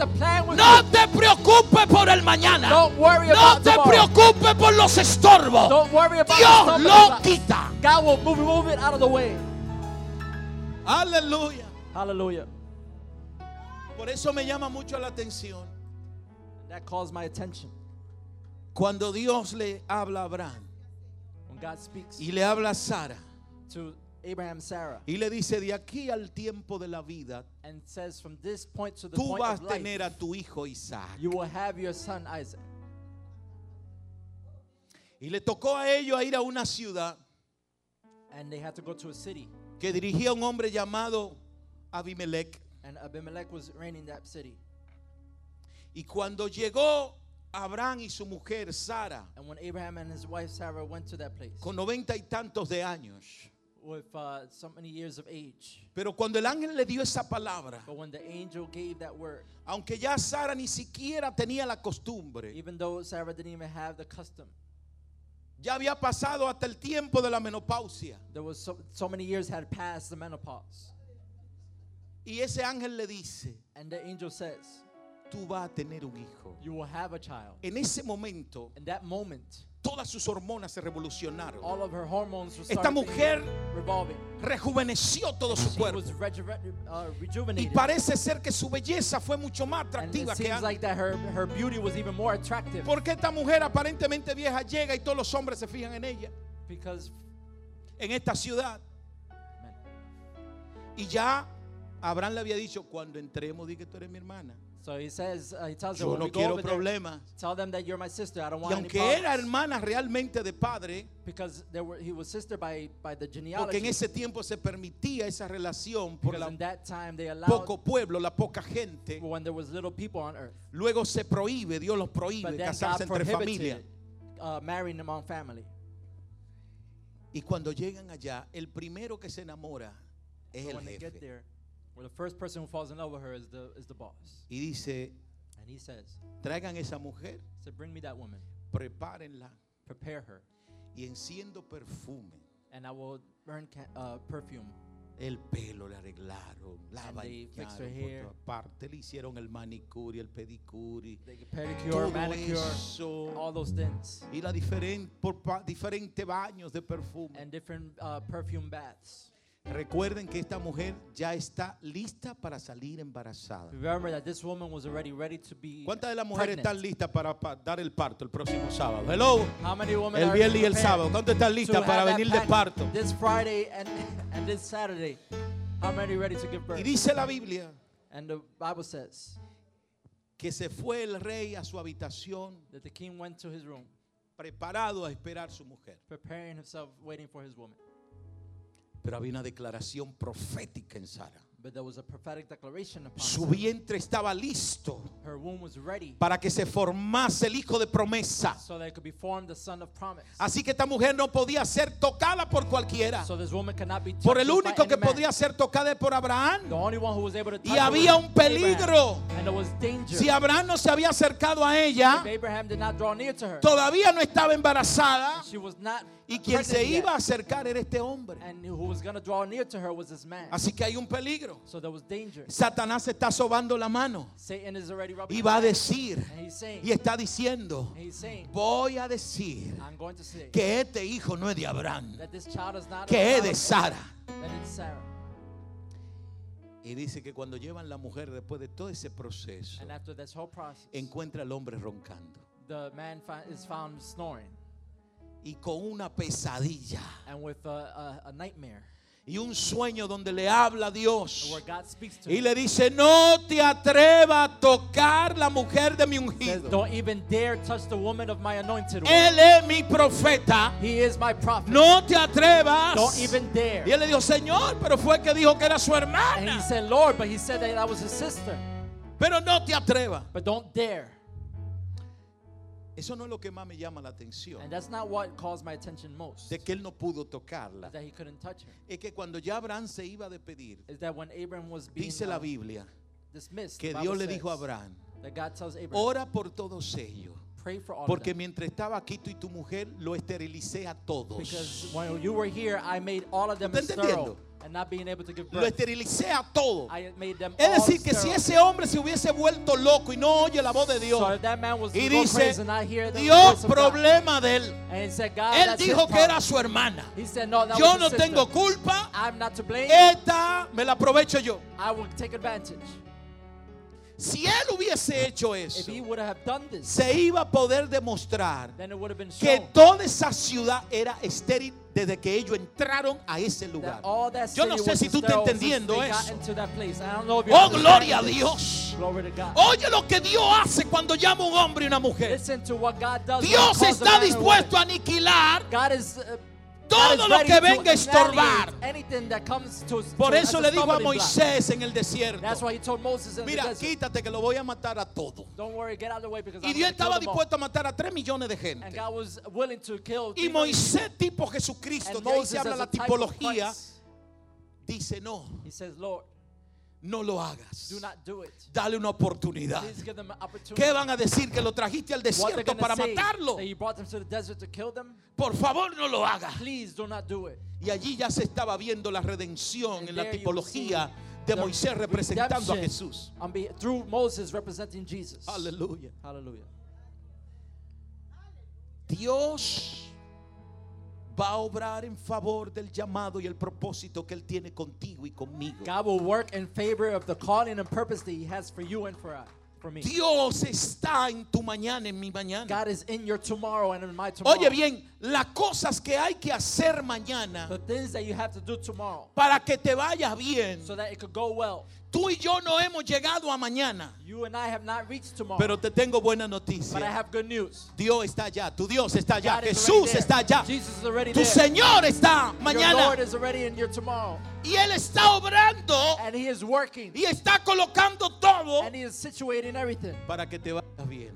no te preocupes por el mañana. Don't worry No about te preocupes por los estorbos. Dios lo quita. blocks. God will move, move it out of the way. Aleluya. Hallelujah. Por eso me llama mucho la atención That calls my attention. cuando Dios le habla a Abraham When God speaks y le habla a Sara to Abraham Sarah y le dice, de aquí al tiempo de la vida, says, tú vas a tener a tu hijo Isaac. you will have your son Isaac. Y le tocó a ellos a ir a una ciudad And they had to go to a city. que dirigía un hombre llamado Abimelech. And Abimelech was reigning that city. Y cuando llegó Abraham y su mujer Sara, And when Abraham and his wife Sarah went to that place con noventa y tantos de años, with uh, so many years of age, pero cuando el ángel le dio esa palabra, but when the angel gave that word, aunque ya Sara ni siquiera tenía la costumbre, even though Sarah didn't even have the custom, ya había pasado hasta el tiempo de la menopausia. there was so, so many years had passed the menopause. Y ese ángel le dice, And the angel says, tú vas a tener un hijo. You will have a child. En ese momento, In that moment, todas sus hormonas se revolucionaron. all of her hormones Esta mujer rejuveneció todo su cuerpo. uh, Y parece ser que su belleza fue mucho más atractiva it que seems antes. like that her, her beauty was even more attractive Porque esta mujer aparentemente vieja llega y todos los hombres se fijan en ella, because en esta ciudad. Y ya Abraham le había dicho, cuando entremos, di que tú eres mi hermana. So he says uh, he tells Yo when no we go quiero over there, problemas. tell them that you're my sister. I don't Y want any aunque era problems. hermana realmente de padre, because were, he was sister by by the porque genealogy. en ese tiempo se permitía esa relación por because la in that time they allowed poco pueblo, la poca gente. when there was little people on earth. Luego se prohíbe, Dios los prohíbe then casarse God entre familia. prohibited uh, marrying among family. Y cuando llegan allá, el primero que se enamora es el when they get jefe. there, well, the first person who falls in love with her is the is the boss. Y dice, And he says, traigan esa mujer, "So bring me that woman, prepárenla prepare her, y enciendo perfume. and I will burn ca- uh, perfume." El pelo le arreglaron, la And they fixed her bañaron por hair. todas partes, le hicieron el manicure, el pedicure, They get pedicure, todo manicure, eso. all those things, Y la diferente, por pa- diferentes baños de perfume. and different uh, perfume baths. Recuerden que esta mujer ya está lista para salir embarazada. Remember that this woman was already ready to be. ¿Cuántas de las mujeres pregnant. están listas para, pa- dar el parto el próximo sábado? Hello. How many women El are viernes y el prepared sábado. ¿Cuántas están to listas have para that venir de parto? This Friday and, and this Saturday. How many ready to give birth? Y dice la Biblia And the Bible says que se fue el rey a su habitación that the king went to his room, preparado a esperar su mujer. preparing himself, waiting for his woman. Pero había una declaración profética en Sara. But there was a prophetic declaration upon Su vientre estaba listo Her womb was ready para que se formase el hijo de promesa. so that it could be formed the son of promise. Así que esta mujer no podía ser tocada por cualquiera. So this woman cannot be touched Por el by único any que man. podía ser tocada es por The Abraham. only one who was able to touch Y her había was un peligro. Abraham. And there was danger. Si Abraham no se había acercado a ella, if Abraham did not draw near to her, todavía no estaba embarazada. she was not Y quien se yet. iba a acercar era este hombre. And who was going to draw near to her was this man. Así que hay un peligro. So there was danger. Satanás está sobando la mano Satan is already rubbing y va a decir saying, y está diciendo, saying, voy a decir I'm going to say que este hijo no es de Abraham, that this child is not que es de Sara. Y dice que cuando llevan la mujer después de todo ese proceso, process, encuentra al hombre roncando the man is found snoring y con una pesadilla and with a, a, a nightmare y un sueño donde le habla a Dios y le dice, no te atrevas a tocar la mujer de mi ungido. Don't even dare touch the woman of my anointed one. Él es mi profeta. He is my prophet. No te atrevas. Don't even dare. Y él le dijo, Señor, pero fue que dijo que era su And he hermana. said, Lord, but he said that that was his sister. Pero no te atrevas. Eso no es lo que más me llama la atención. And that's not what caused my attention most. De que él no pudo tocarla. That he couldn't touch her. Es que cuando ya Abraham se iba a despedir, Is that when Abraham was being dice la uh, Biblia dismissed, que Dios le dijo a Abraham, that God tells Abraham, ora por todos ellos. pray for all Porque mientras estaba aquí tú y tu mujer, lo esterilicé a todos. Because when you were here, I made all of them ¿Está sterile entendiendo? And not being able to give Lo birth. esterilicé a todos. I made them Es decir, que si ese hombre se hubiese vuelto loco y no oye la voz de So Dios if that man was y dice, Dios, problema de él. said, God, Él dijo que era su hermana. He said, no, that Yo no sister. tengo culpa. I'm not to blame. Esta me la aprovecho yo. I will take advantage. Si él hubiese hecho eso, this, se iba a poder demostrar que toda esa ciudad era estéril desde que ellos entraron a ese lugar. Yo no sé si tú estás entendiendo eso. Oh, gloria a. Dios. Oye lo que Dios hace cuando llama a un hombre y una mujer. Listen to what God does. when he Dios está dispuesto a aniquilar God is, uh, Todo lo que venga a estorbar. Por eso le dijo a. Moisés en el desierto, mira, quítate que lo voy a matar a todo. don't worry, get out of the way because Y Dios estaba dispuesto a matar a tres millones de gente. Y Moisés, tipo Jesucristo, de ahí se habla la tipología, dice no, he says, Lord, no lo hagas. do not do it. Dale una oportunidad. ¿Qué van a decir? Que lo trajiste al desierto para matarlo. Por favor, no lo hagas. Please do not do it. Y allí ya se estaba viendo la redención en la tipología de Moisés representando a Jesús. Aleluya. Dios va a obrar en favor del llamado y el propósito que Él tiene contigo y conmigo. God will work in favor of the calling and purpose that He has for you and for, uh, for me. Dios está en tu mañana, en mi mañana. God is in your tomorrow and in my tomorrow. Oye bien, las cosas que hay que hacer mañana the things that you have to do tomorrow para que te vaya bien. so that it could go well. Tú y yo no hemos llegado a mañana, You and I have not reached tomorrow. pero te tengo buena but I noticia. have good news. Dios está allá, tu Dios está allá, God Jesús está allá, Jesus is already tu there. Señor está Your mañana Lord is already in your tomorrow. y Él está obrando And He is working. y está colocando todo And He is situating everything para que te vayas bien.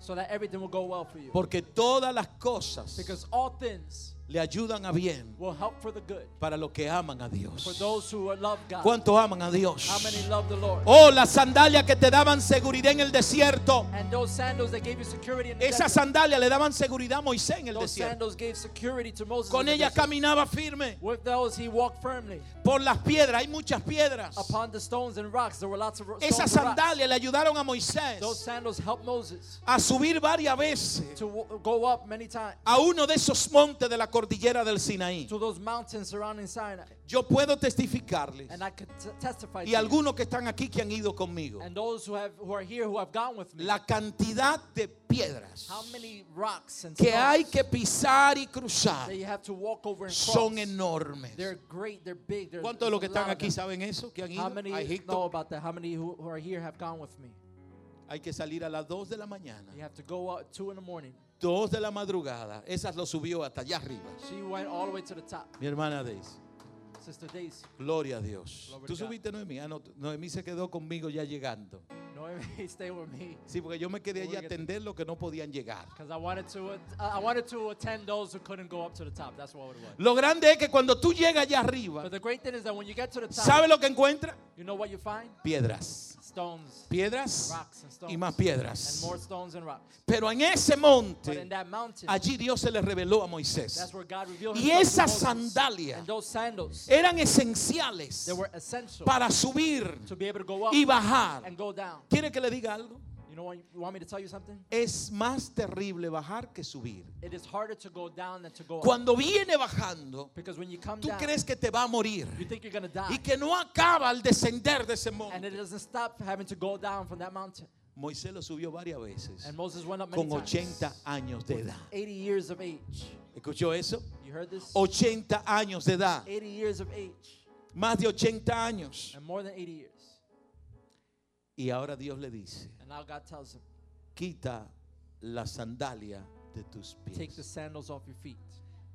so that everything will go well for you. Porque todas las cosas Because all things le ayudan a bien will help for the good. para los que aman a For Dios. those who love God. ¿Cuántos aman a Dios? How many love the Lord? Oh, las sandalias que te daban seguridad en el desierto. And those sandals that gave you security in the Esas sandalias le daban seguridad a Moisés en el Those desierto. sandals gave security to Moses. Con in the ella desert. caminaba firme With those he walked firmly. por las piedras. Hay muchas piedras. Upon the stones and rocks, there were lots of Esas sandalias le ayudaron a Moisés Those sandals helped Moses a subir varias veces to go up many times a uno de esos montes de la cordillera del Sinaí. to those mountains surrounding Sinai. Yo puedo testificarles y algunos que están aquí que han ido conmigo la cantidad de piedras how many rocks and que hay que pisar y cruzar son enormes. They're great, they're big. There's, ¿Cuántos de los que están aquí saben eso? Que han How ido many a know Egipto. about that? How many who, who are here have gone with me? Hay que salir a las 2 de la mañana. You have to go out two in the morning. 2 de la madrugada. Esas lo subió hasta allá arriba. She went all the way to the top. Mi hermana Daisy. Sister Daisy. Gloria a Dios. Tú subiste Noemí. Ah, no, Noemí se quedó conmigo ya llegando. Noemi, stay with me. Sí, porque yo me quedé allí atender lo que no podían llegar. Because I wanted to at- I wanted to attend those who couldn't go up to the top. That's what it was. Lo grande es que cuando tú llegas allá arriba, But the great thing is that when you get to the top, ¿sabes lo que encuentras? you know what you find? Piedras. Stones, Piedras rocks and stones. y más And piedras. more stones and rocks. Pero en ese But in monte, that mountain, allí Dios se le reveló a Moisés. that's where God revealed Y himself to esas Moses. sandalias And those sandals, eran esenciales they were essential para subir to be able to go up y bajar. and go down. ¿Quiere que le diga algo? You know what? You want me to tell you something? Es más terrible bajar que subir. It is harder to go down than to go up. Cuando viene bajando, Because when you come tú down, crees que te va a morir you think you're die. y que no acaba al descender de ese And monte. it doesn't stop having to go down from that mountain. Moisés lo subió varias veces And Moses went up many con times. 80 años de edad. 80 years of age. ¿Escuchó eso? You heard this? 80 años de edad. 80 years of age. Más de 80 años. And more than 80 years. Y ahora Dios le dice, And now God tells him, quita la sandalia de tus take the pies. sandals off your feet.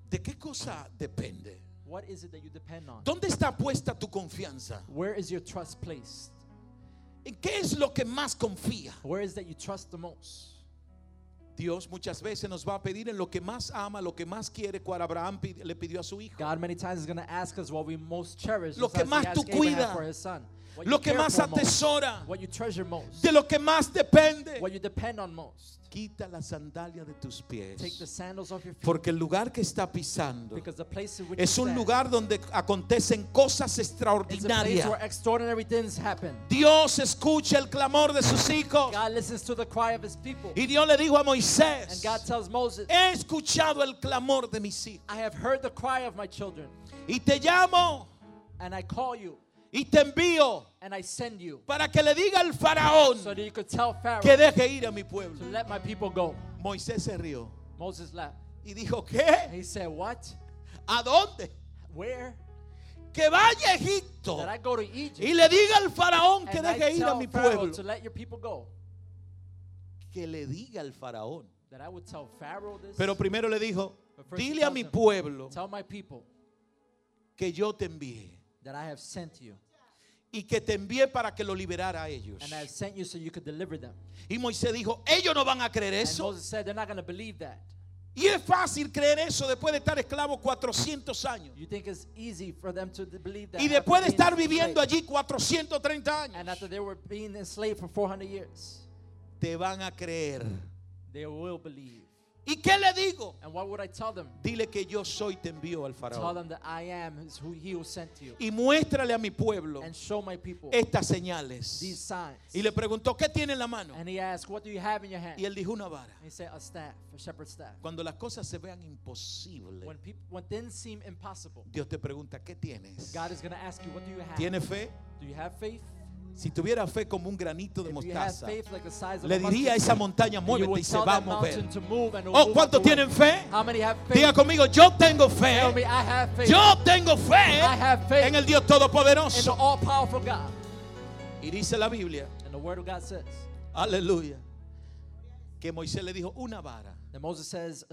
¿De qué cosa depende? What is it that you depend on? ¿Dónde está puesta tu confianza? Where is your trust placed? ¿En qué es lo que más confía? Where is that you trust the most? Dios muchas veces nos va a pedir en lo que más ama, lo que más quiere, cual Abraham le pidió a su hijo. God many times is going to ask us what we most cherish. Lo que más tú Abraham cuida. for his son. What Lo que más atesora, What you treasure most. de lo que más depende. What you depend on most. Quita la sandalia de tus Take the pies. sandals off your feet. Porque el lugar que está pisando Because the place in which es un lugar donde acontecen cosas place where extraordinarias. extraordinary things happen. Dios escucha el clamor de sus hijos. God listens to the cry of his people. Y Dios le dijo a And Moisés, God tells Moses, he escuchado el clamor de mis hijos. I have heard the cry of my children, Y te llamo and I call you, y te envío and I send you, para que le diga al faraón so that you could tell Pharaoh que deje ir a mi to pueblo. let my people go. Moisés se rió Moses left. y dijo, And ¿qué? he said, What? ¿A dónde? Where? Que vaya a Egipto That I go to Egypt. y le diga al faraón que deje ir a mi pueblo. to let your people go. Que le diga al faraón. That I would tell Pharaoh this. Pero primero le dijo, dile a mi pueblo que yo te envié that I have sent you. y que te envié para que lo liberara a ellos. And I have sent you so you could deliver them. Y Moisés dijo, ellos no van a creer eso. Moses said, They're not going to believe that. Y es fácil creer eso después de estar esclavo 400 años. You think it's easy for them to d- believe that? Y after después de being estar viviendo enslaved? allí 430 And años, te van a creer. they will believe. ¿Y qué le digo? And what would I tell them? Dile que yo soy, te envío al Tell faraón. them that I am is who he who sent you. Y muéstrale a mi pueblo And show my people estas señales. these signs. Y le preguntó, ¿qué tiene en la mano? And he asked, What do you have in your hand? Y él dijo una vara. And he said, A staff, a shepherd's staff. Cuando las cosas se vean imposibles, When, people, when things seem impossible, Dios te pregunta, ¿qué tienes? God is going to ask you, What do you have? ¿Tienes fe? Do you have faith? Si tuviera fe como un granito de mostaza, le diría a esa montaña, muévete y se va a mover. Oh, ¿cuántos tienen fe? Diga conmigo, yo tengo fe. Yo tengo fe en el Dios Todopoderoso. Y dice la Biblia, And the Word of God says aleluya, que Moisés le dijo una vara. Says.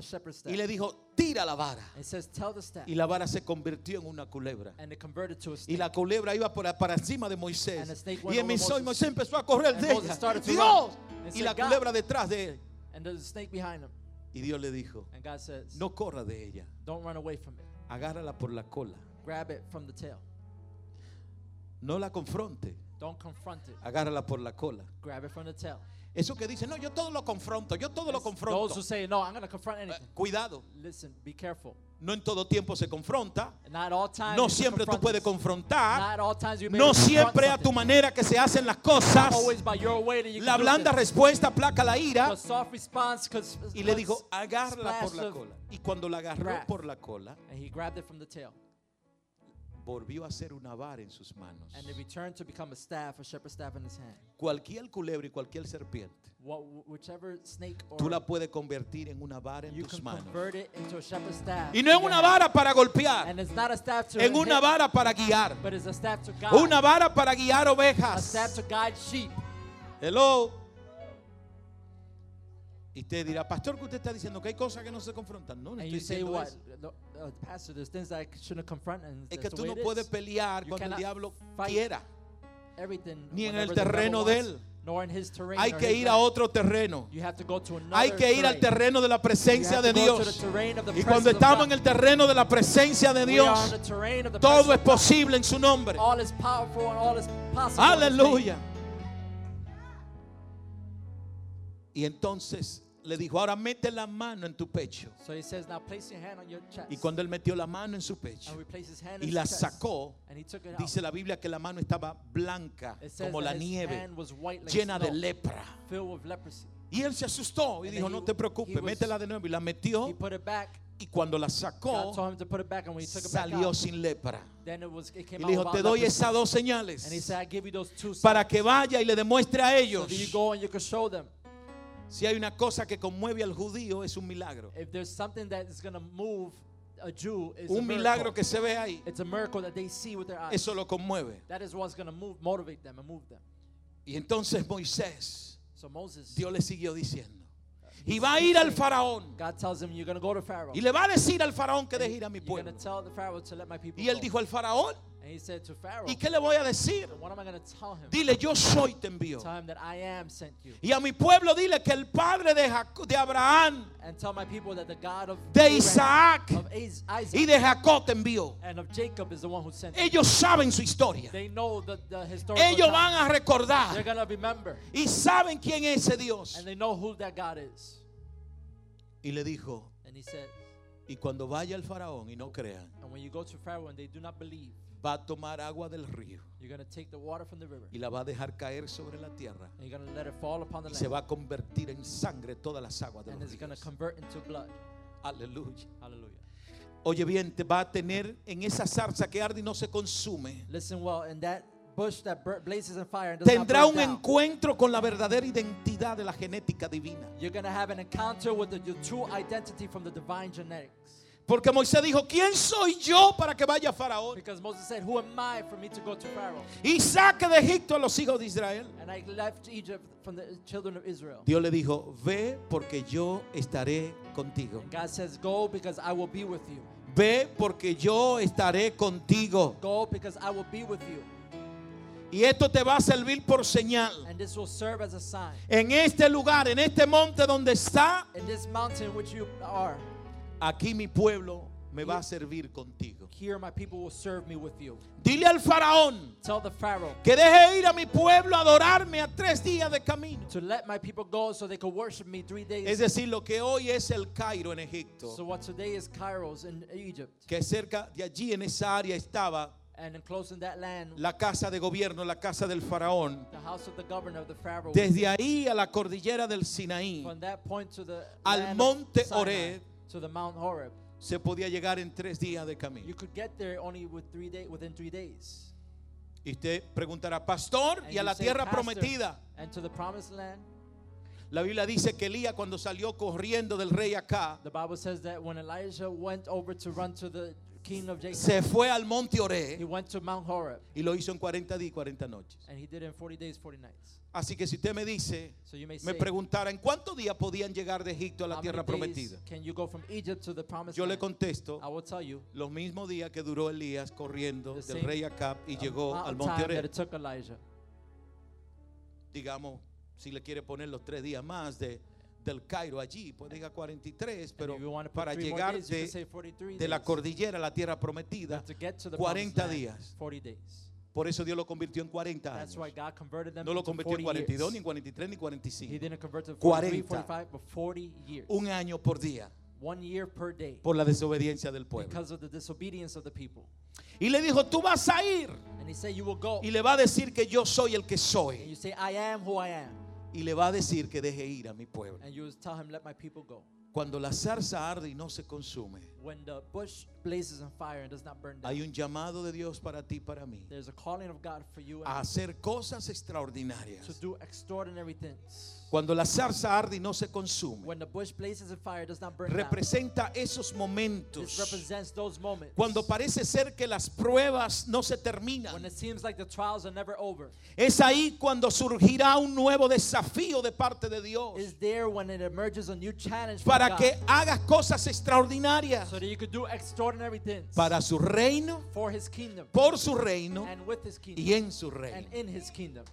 Y le dijo, tira la vara. Says, Tell the staff. Y la vara se convirtió en una culebra. And it converted to a Y la culebra iba por, para encima de And Moisés. the snake went Y over Moisés, Moses. Moisés empezó a correr de ella. started to Dios. Y la "God." culebra detrás de él. And there's a snake behind him. Y Dios le dijo, And God says, no corra de ella. Don't run away from it. Agárrala por la cola. Grab it from the tail. No la confronte. Don't confront it. Agárrala por la cola. Grab it from the tail. Eso que dice, no, yo todo lo confronto, yo todo lo Those who confronto. say, No, I'm going to confront Eh, anything. cuidado, Listen, be careful. No en todo tiempo se confronta. Not all times No siempre tú puedes confrontar. Not all times you may No confront siempre a tu manera que se hacen las cosas. by your way that you La blanda respuesta aplaca la ira. Soft response Y le dijo, agárrala por la cola. Y cuando la agarró por la cola, And he grabbed it from the tail. Volvió a ser una vara en sus manos. And it returned to become a staff, a shepherd's staff in his hand. Cualquier culebra y cualquier serpiente, What, whichever snake or tú la puedes convertir en una vara en you tus can manos. convert it into a shepherd's staff. Y no es in your una hand. vara para golpear, And it's not a staff to en una hit, vara para guiar, but it's a staff to guide. una vara para guiar a ovejas. staff to guide sheep. Hello. Y usted dirá, pastor, que usted está diciendo que hay cosas que no se confrontan. No, no estoy diciendo eso. No, pastor, there's things that I shouldn't confront and Es que tú no puedes pelear cuando el diablo quiera. Ni en el terreno de él. Nor in his terrain Hay que ir a otro terreno. To Hay que ir al terreno de la presencia de Dios. Y cuando estamos en el terreno de la presencia de Dios, todo es posible en su nombre. All Y entonces le dijo, ahora mete la mano en tu pecho. So he says, now place your hand on your chest. Y cuando él metió la mano en su pecho and y la sacó, dice la Biblia que la mano estaba blanca como la nieve, like llena de snow, lepra. filled with leprosy. Y él se asustó y And dijo, he- no te preocupes, métela de nuevo. Y la metió He put it back. y cuando la sacó, salió sin lepra. then it was it came Y le dijo, te doy esas dos señales para que vaya y le demuestre a ellos. Si hay una cosa que conmueve al judío es un milagro. If there's something that is going to move a Jew, is a Un miracle. milagro que se ve ahí, It's a miracle that they see with their eyes. eso lo conmueve. That is what's going to move, motivate them and move them. Y entonces Moisés, So Moses, Dios le siguió diciendo, he- y va a ir al faraón God tells him, you're going to go to Pharaoh. y le va a decir al faraón que deje ir a mi pueblo. Y él go. dijo al faraón, and he said to Pharaoh, ¿y qué le voy a decir? what am I going to tell him? Dile, yo soy te envío. Tell him that I am sent you. Y a mi pueblo dile que el padre de, Abraham, And tell my people that the God of de Isaac of Is- Isaac, y de Jacob te envió. and of Jacob is the one who sent you. Ellos saben su historia. They know the, Ellos time. van a They're recordar going to remember. y saben quién es ese Dios. And they know who that God is. Y le dijo, And he said, y cuando vaya el faraón y no crean, and when you go to Pharaoh and they do not believe, va a tomar agua del río y la va a dejar caer sobre la tierra y se va a convertir en sangre todas las aguas de And los it's going to ríos. convert into blood. Aleluya. Oye bien, te va a tener en esa zarza que arde y no se consume. Tendrá un encuentro con la verdadera identidad de la genética divina. Porque Moisés dijo, ¿quién soy yo para que vaya Faraón? Because Moses said, Who am I for me to go to Pharaoh? Y saque de Egipto a los hijos de Israel. And I left Egypt from the children of Israel. Dios le dijo, ve porque yo estaré contigo. Says, Go because I will be with you. Ve porque yo estaré contigo. Go because I will be with you. Y esto te va a servir por señal. And this will serve as a sign. En este lugar, en este monte donde está, In this mountain which you are, aquí mi pueblo me va a servir contigo. here my people will serve me with you. Dile al faraón Tell the Pharaoh que deje ir a mi pueblo a adorarme a tres días de camino. to let my people go so they could worship me three days. Es decir, lo que hoy es el Cairo en so Egipto, what today is Kairos in Egypt. que cerca de allí en esa área estaba And in that land, la casa de gobierno, la casa del faraón. the house of the governor the Pharaoh. Desde ahí a la cordillera del Sinaí from that point to the Al monte Horeb. To the Mount Horeb. se podía llegar en tres días de You camino. could get there only with three day, within three days. Y usted preguntará, pastor, And y a you la say, tierra "Pastor, prometida. And to the promised land. La Biblia dice que Elías cuando salió corriendo del rey acá, The Bible says that when Elijah went over to run to the king of Jacob, se fue al monte he Oré went to Mount Horeb. y lo hizo en 40 días y 40 noches. And he did it in 40 days, 40 nights. Así que si usted me dice, So you may me say, preguntara, ¿en cuántos días podían llegar de Egipto a la how tierra many days prometida? can you go from Egypt to the promised Yo le land? contesto, I will tell you los mismos días que duró Elías corriendo The del same rey Acab y the llegó amount al of monte time that Oré. it took Elijah. Digamos, si le quiere poner los tres días más de, del Cairo allí, pues diga 43, pero And para llegar days, de, 43 la cordillera a la tierra prometida, to to the 40 promised land, días. 40 days. por eso Dios lo convirtió en 40 That's años. why God converted them No lo convirtió en 40 42, ni en 43, ni He 45. didn't convert to 40. 43, 45, but 40 years. Un año por día. one year per day por la desobediencia del pueblo. because of the disobedience of the people. Y le dijo, tú vas a ir And he said, You will go. y le va a decir que yo soy el que And soy. you say, I am who I am. Y le va a decir que deje ir a mi pueblo. And you tell him, Let my people go. Cuando la zarza arde y no se consume, When the bush blazes on fire and does not burn down, hay un llamado de Dios para ti y para mí there's a calling of God for you a hacer cosas to extraordinarias. do extraordinary things. Cuando la zarza arde y no se consume, When the bush blazes on fire, does not burn down. representa esos This momentos represents those moments cuando parece ser que las pruebas no se when terminan. it seems like the trials are never over. Es ahí cuando surgirá un nuevo desafío de parte de Dios Is there when it emerges a new challenge para God que hagas cosas extraordinarias so that you could do extraordinary things para su reino, for His kingdom por su reino and with His kingdom y en su and reino. in His kingdom.